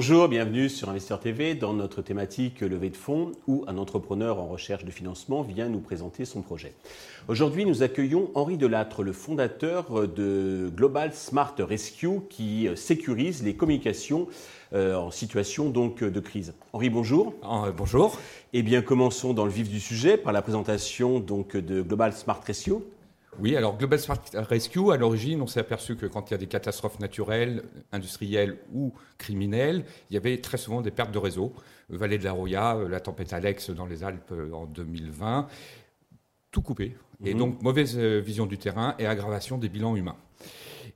Bonjour, bienvenue sur Investeur TV dans notre thématique levée de fonds où un entrepreneur en recherche de financement vient nous présenter son projet. Aujourd'hui, nous accueillons Henri Delattre, le fondateur de Global Smart Rescue qui sécurise les communications euh, en situation donc de crise. Henri, bonjour. Euh, bonjour. Eh bien, commençons dans le vif du sujet par la présentation donc de Global Smart Rescue. Oui, alors Global Smart Rescue, à l'origine, on s'est aperçu que quand il y a des catastrophes naturelles, industrielles ou criminelles, il y avait très souvent des pertes de réseau. Vallée de la Roya, la tempête Alex dans les Alpes euh, en 2020, tout coupé. Et mhm. donc mauvaise euh, vision du terrain et aggravation des bilans humains.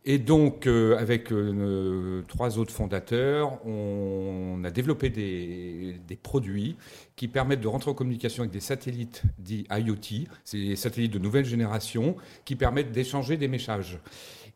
Et donc, euh, avec euh, trois autres fondateurs, on a développé des, produits qui permettent de rentrer en communication avec des satellites dits IoT, c'est des satellites de nouvelle génération, qui permettent d'échanger des messages.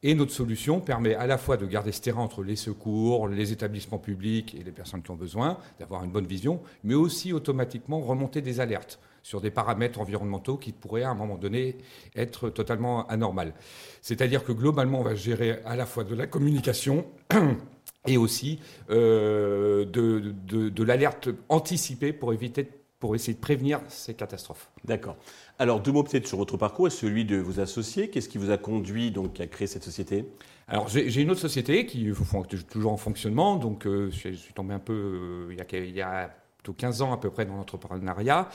Et notre solution permet à la fois de garder ce terrain entre les secours, les établissements publics et les personnes qui ont besoin, d'avoir une bonne vision, mais aussi automatiquement remonter des alertes sur des paramètres environnementaux qui pourraient à un moment donné être totalement anormales. C'est-à-dire que globalement, on va gérer à la fois de la communication et aussi euh, de, de, l'alerte anticipée pour éviter pour essayer de prévenir ces catastrophes. D'accord. Alors, deux mots peut-être sur votre parcours et celui de vos associés. Qu'est-ce qui vous a conduit donc à créer cette société? Alors, j'ai une autre société qui est toujours en fonctionnement. Donc, euh, je suis tombé un peu euh, il, y a, il y a 15 ans à peu près dans l'entrepreneuriat.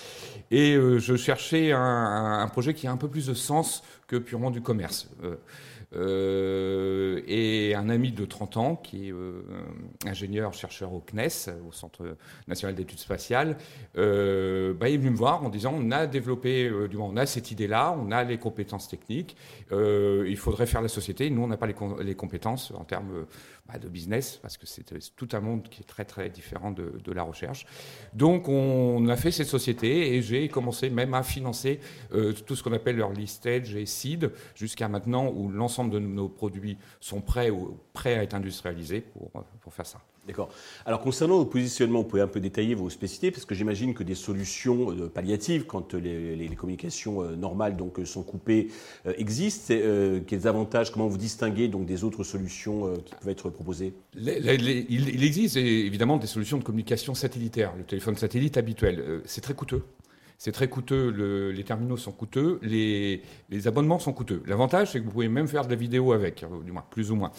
Et euh, je cherchais un, projet qui a un peu plus de sens que purement du commerce. Euh, euh, et un ami de 30 ans, qui est ingénieur, chercheur au CNES, au Centre national d'études spatiales, bah, il est venu me voir en disant on a développé, du moins, on a cette idée-là, on a les compétences techniques, il faudrait faire la société. Nous, on n'a pas les, compétences en termes de business, parce que c'est tout un monde qui est très très différent de, la recherche. Donc on a fait cette société et j'ai commencé même à financer euh, tout ce qu'on appelle early stage et seed, jusqu'à maintenant où l'ensemble de nos produits sont prêts ou prêts à être industrialisés pour, pour faire ça. D'accord. Alors concernant vos positionnements, vous pouvez un peu détailler vos spécificités, parce que j'imagine que des solutions euh, palliatives, quand les, communications euh, normales donc, euh, sont coupées, existent. quels avantages, comment vous distinguez donc, des autres solutions qui peuvent être proposées? Il, existe évidemment des solutions de communication satellitaire, le téléphone satellite habituel. C'est très coûteux. C'est très coûteux, les terminaux sont coûteux, les, abonnements sont coûteux. L'avantage, c'est que vous pouvez même faire de la vidéo avec, du moins, plus ou moins.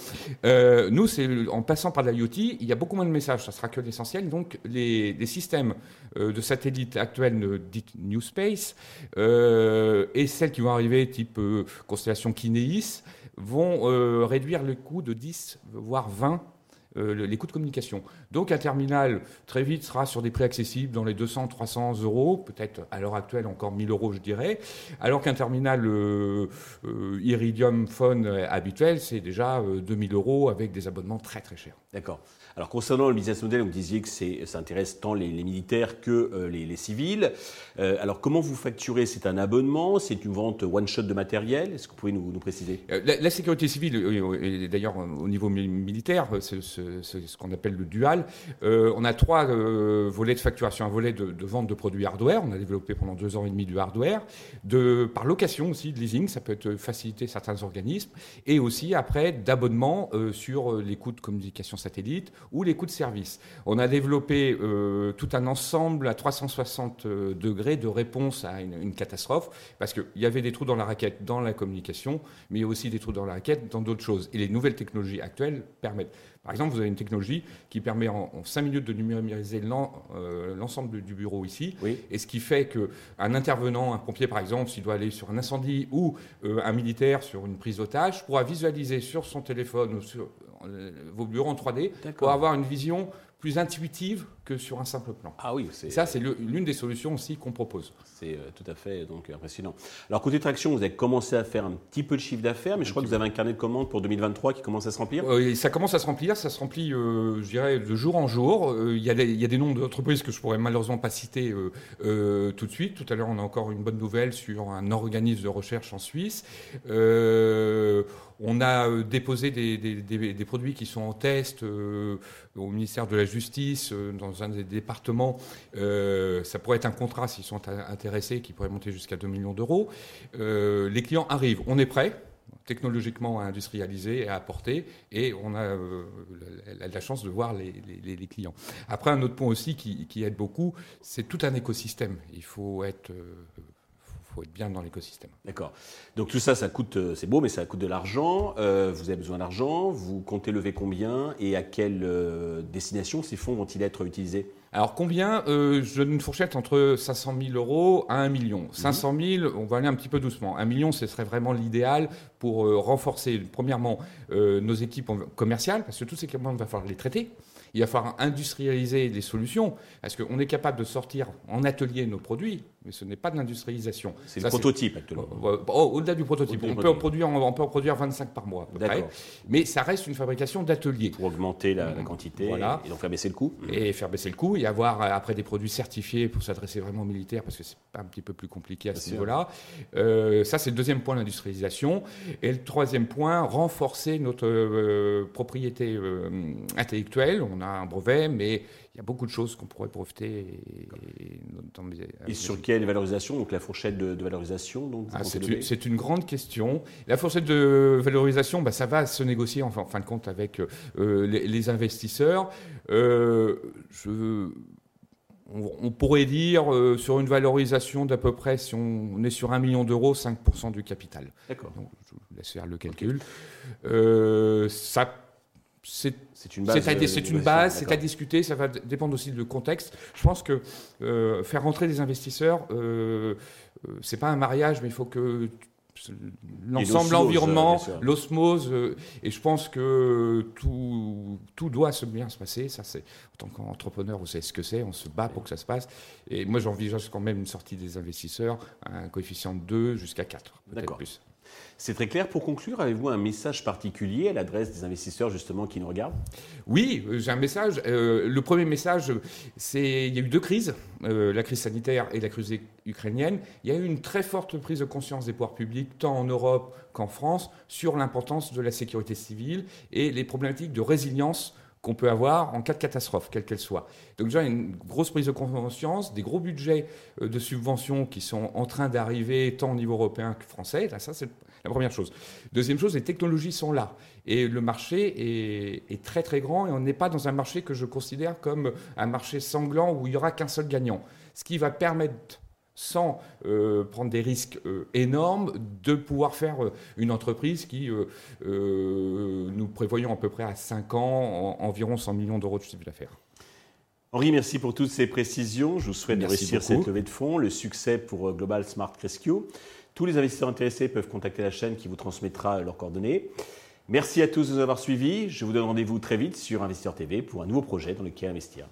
Euh, nous, c'est en passant par l'IoT, il y a beaucoup moins de messages, ça sera que l'essentiel. Donc, les, systèmes euh, de satellites actuels, dites New Space, euh, et celles qui vont arriver, type constellation Kinéis, vont réduire le coût de 10, voire 20 euh, les coûts de communication. Donc un terminal, très vite, sera sur des prix accessibles dans les 200, 300 euros, peut-être à l'heure actuelle encore 1000 euros, je dirais, alors qu'un terminal euh, euh, Iridium Phone habituel, c'est déjà 2000 euros avec des abonnements très très chers. D'accord. Alors concernant le business model, vous disiez que ça intéresse tant les, militaires que les, civils. Alors comment vous facturez? C'est un abonnement? C'est une vente one-shot de matériel? Est-ce que vous pouvez nous, préciser? La, sécurité civile, et d'ailleurs au niveau militaire, c'est ce, qu'on appelle le dual. on a trois volets de facturation. Un volet de, vente de produits hardware, on a développé pendant deux ans et demi du hardware, de, par location aussi, de leasing, ça peut être faciliter certains organismes, et aussi après d'abonnement sur les coûts de communication satellite ou les coûts de service. On a développé euh, tout un ensemble à 360 euh, degrés de réponse à une, catastrophe, parce qu'il y avait des trous dans la raquette dans la communication, mais il y a aussi des trous dans la raquette dans d'autres choses. Et les nouvelles technologies actuelles permettent. Par exemple, vous avez une technologie qui permet en, 5 minutes de numériser euh, l'ensemble du bureau ici, et ce qui fait qu'un intervenant, un pompier par exemple, s'il doit aller sur un incendie ou un militaire sur une prise d'otage, pourra visualiser sur son téléphone ou sur, vos bureaux en 3D pour avoir une vision plus intuitive que sur un simple plan. Ah oui, c'est ça, c'est l'une des solutions aussi qu'on propose. C'est euh, tout à fait donc impressionnant. Alors côté traction, vous avez commencé à faire un petit peu de chiffre d'affaires, mais je crois que vous avez un carnet de commandes pour 2023 qui commence à se remplir. Euh, ça commence à se remplir, ça se remplit, euh, je dirais, de jour en jour. Il y, il y, a des noms d'entreprises que je pourrais malheureusement pas citer tout de suite. Tout à l'heure, on a encore une bonne nouvelle sur un organisme de recherche en Suisse. on a déposé des, des, des, produits qui sont en test au ministère de la Justice dans dans un des départements, ça pourrait être un contrat s'ils sont intéressés qui pourrait monter jusqu'à 2 millions d'euros. les clients arrivent, on est prêt technologiquement à industrialiser et à apporter, et on a la, chance de voir les, clients. Après, un autre point aussi qui, qui aide beaucoup, c'est tout un écosystème. Il faut être faut être bien dans l'écosystème. D'accord. Donc tout ça, ça coûte, euh, c'est beau, mais ça coûte de l'argent. Euh, vous avez besoin d'argent. Vous comptez lever combien et à quelle euh, destination ces fonds vont-ils être utilisés? Alors combien? Je donne une fourchette entre 500 000 euros à 1 million. 500 mhm. 000, on va aller un petit peu doucement. 1 million, ce serait vraiment l'idéal pour renforcer, premièrement, nos équipes commerciales, parce que tous ces clients, on va falloir les traiter. Il va falloir industrialiser les solutions, parce qu'on est capable de sortir en atelier nos produits, mais ce n'est pas de l'industrialisation. C'est le prototype actuellement. Oh, oh, au-delà du prototype. on, Peut en produire, on peut en produire 25 par mois. D'accord. Mais ça reste une fabrication d'atelier. Pour augmenter la, quantité et donc faire baisser le coût. Et faire baisser le coût et avoir euh, après des produits certifiés pour s'adresser vraiment aux militaires, parce que c'est un petit peu plus compliqué à ce niveau-là. Euh, ça, c'est le deuxième point, l'industrialisation. Et le troisième point, renforcer notre euh, propriété intellectuelle. On a un brevet, mais il y a beaucoup de choses qu'on pourrait profiter. Et, sur quelle valorisation Donc la fourchette de, valorisation ah, C'est une, grande question. La fourchette de valorisation, bah, ça va se négocier en fin, de compte avec euh, les, investisseurs. Euh, je, on, pourrait dire euh, sur une valorisation d'à peu près, si on, est sur un million d'euros, 5% du capital. D'accord. je vous laisse faire le calcul. ça c'est une base. C'est une base, c'est à discuter, ça va dépendre aussi du contexte. Je pense que euh, faire rentrer des investisseurs, euh, euh, c'est pas un mariage, mais il faut que l'ensemble, l'environnement, l'osmose, et je pense que tout, tout doit se bien se passer. Ça, c'est en tant qu'entrepreneur, vous savez ce que c'est, on se bat pour que ça se passe. Et moi, j'envisage quand même une sortie des investisseurs, un coefficient de 2 jusqu'à 4, peut-être plus. C'est très clair. Pour conclure, avez-vous un message particulier à l'adresse des investisseurs justement qui nous regardent? Oui, j'ai un message. Euh, le premier message, c'est il y a eu deux crises, euh, la crise sanitaire et la crise ukrainienne. Il y a eu une très forte prise de conscience des pouvoirs publics, tant en Europe qu'en France, sur l'importance de la sécurité civile et les problématiques de résilience qu'on peut avoir en cas de catastrophe, quelle qu'elle soit. Donc déjà, une grosse prise de conscience, des gros budgets de subventions qui sont en train d'arriver tant au niveau européen que français. Ça, c'est la première chose. Deuxième chose, les technologies sont là. Et le marché est, très très grand et on n'est pas dans un marché que je considère comme un marché sanglant où il n'y aura qu'un seul gagnant. Ce qui va permettre sans euh, prendre des risques euh, énormes, de pouvoir faire euh, une entreprise qui, nous prévoyons à peu près à 5 ans, environ 100 millions d'euros de chiffre d'affaires. Henri, merci pour toutes ces précisions. Je vous souhaite de réussir cette levée de fonds, le succès pour Global Smart Rescue. Tous les investisseurs intéressés peuvent contacter la chaîne qui vous transmettra leurs coordonnées. Merci à tous de nous avoir suivis. Je vous donne rendez-vous très vite sur Investisseur TV pour un nouveau projet dans lequel investir.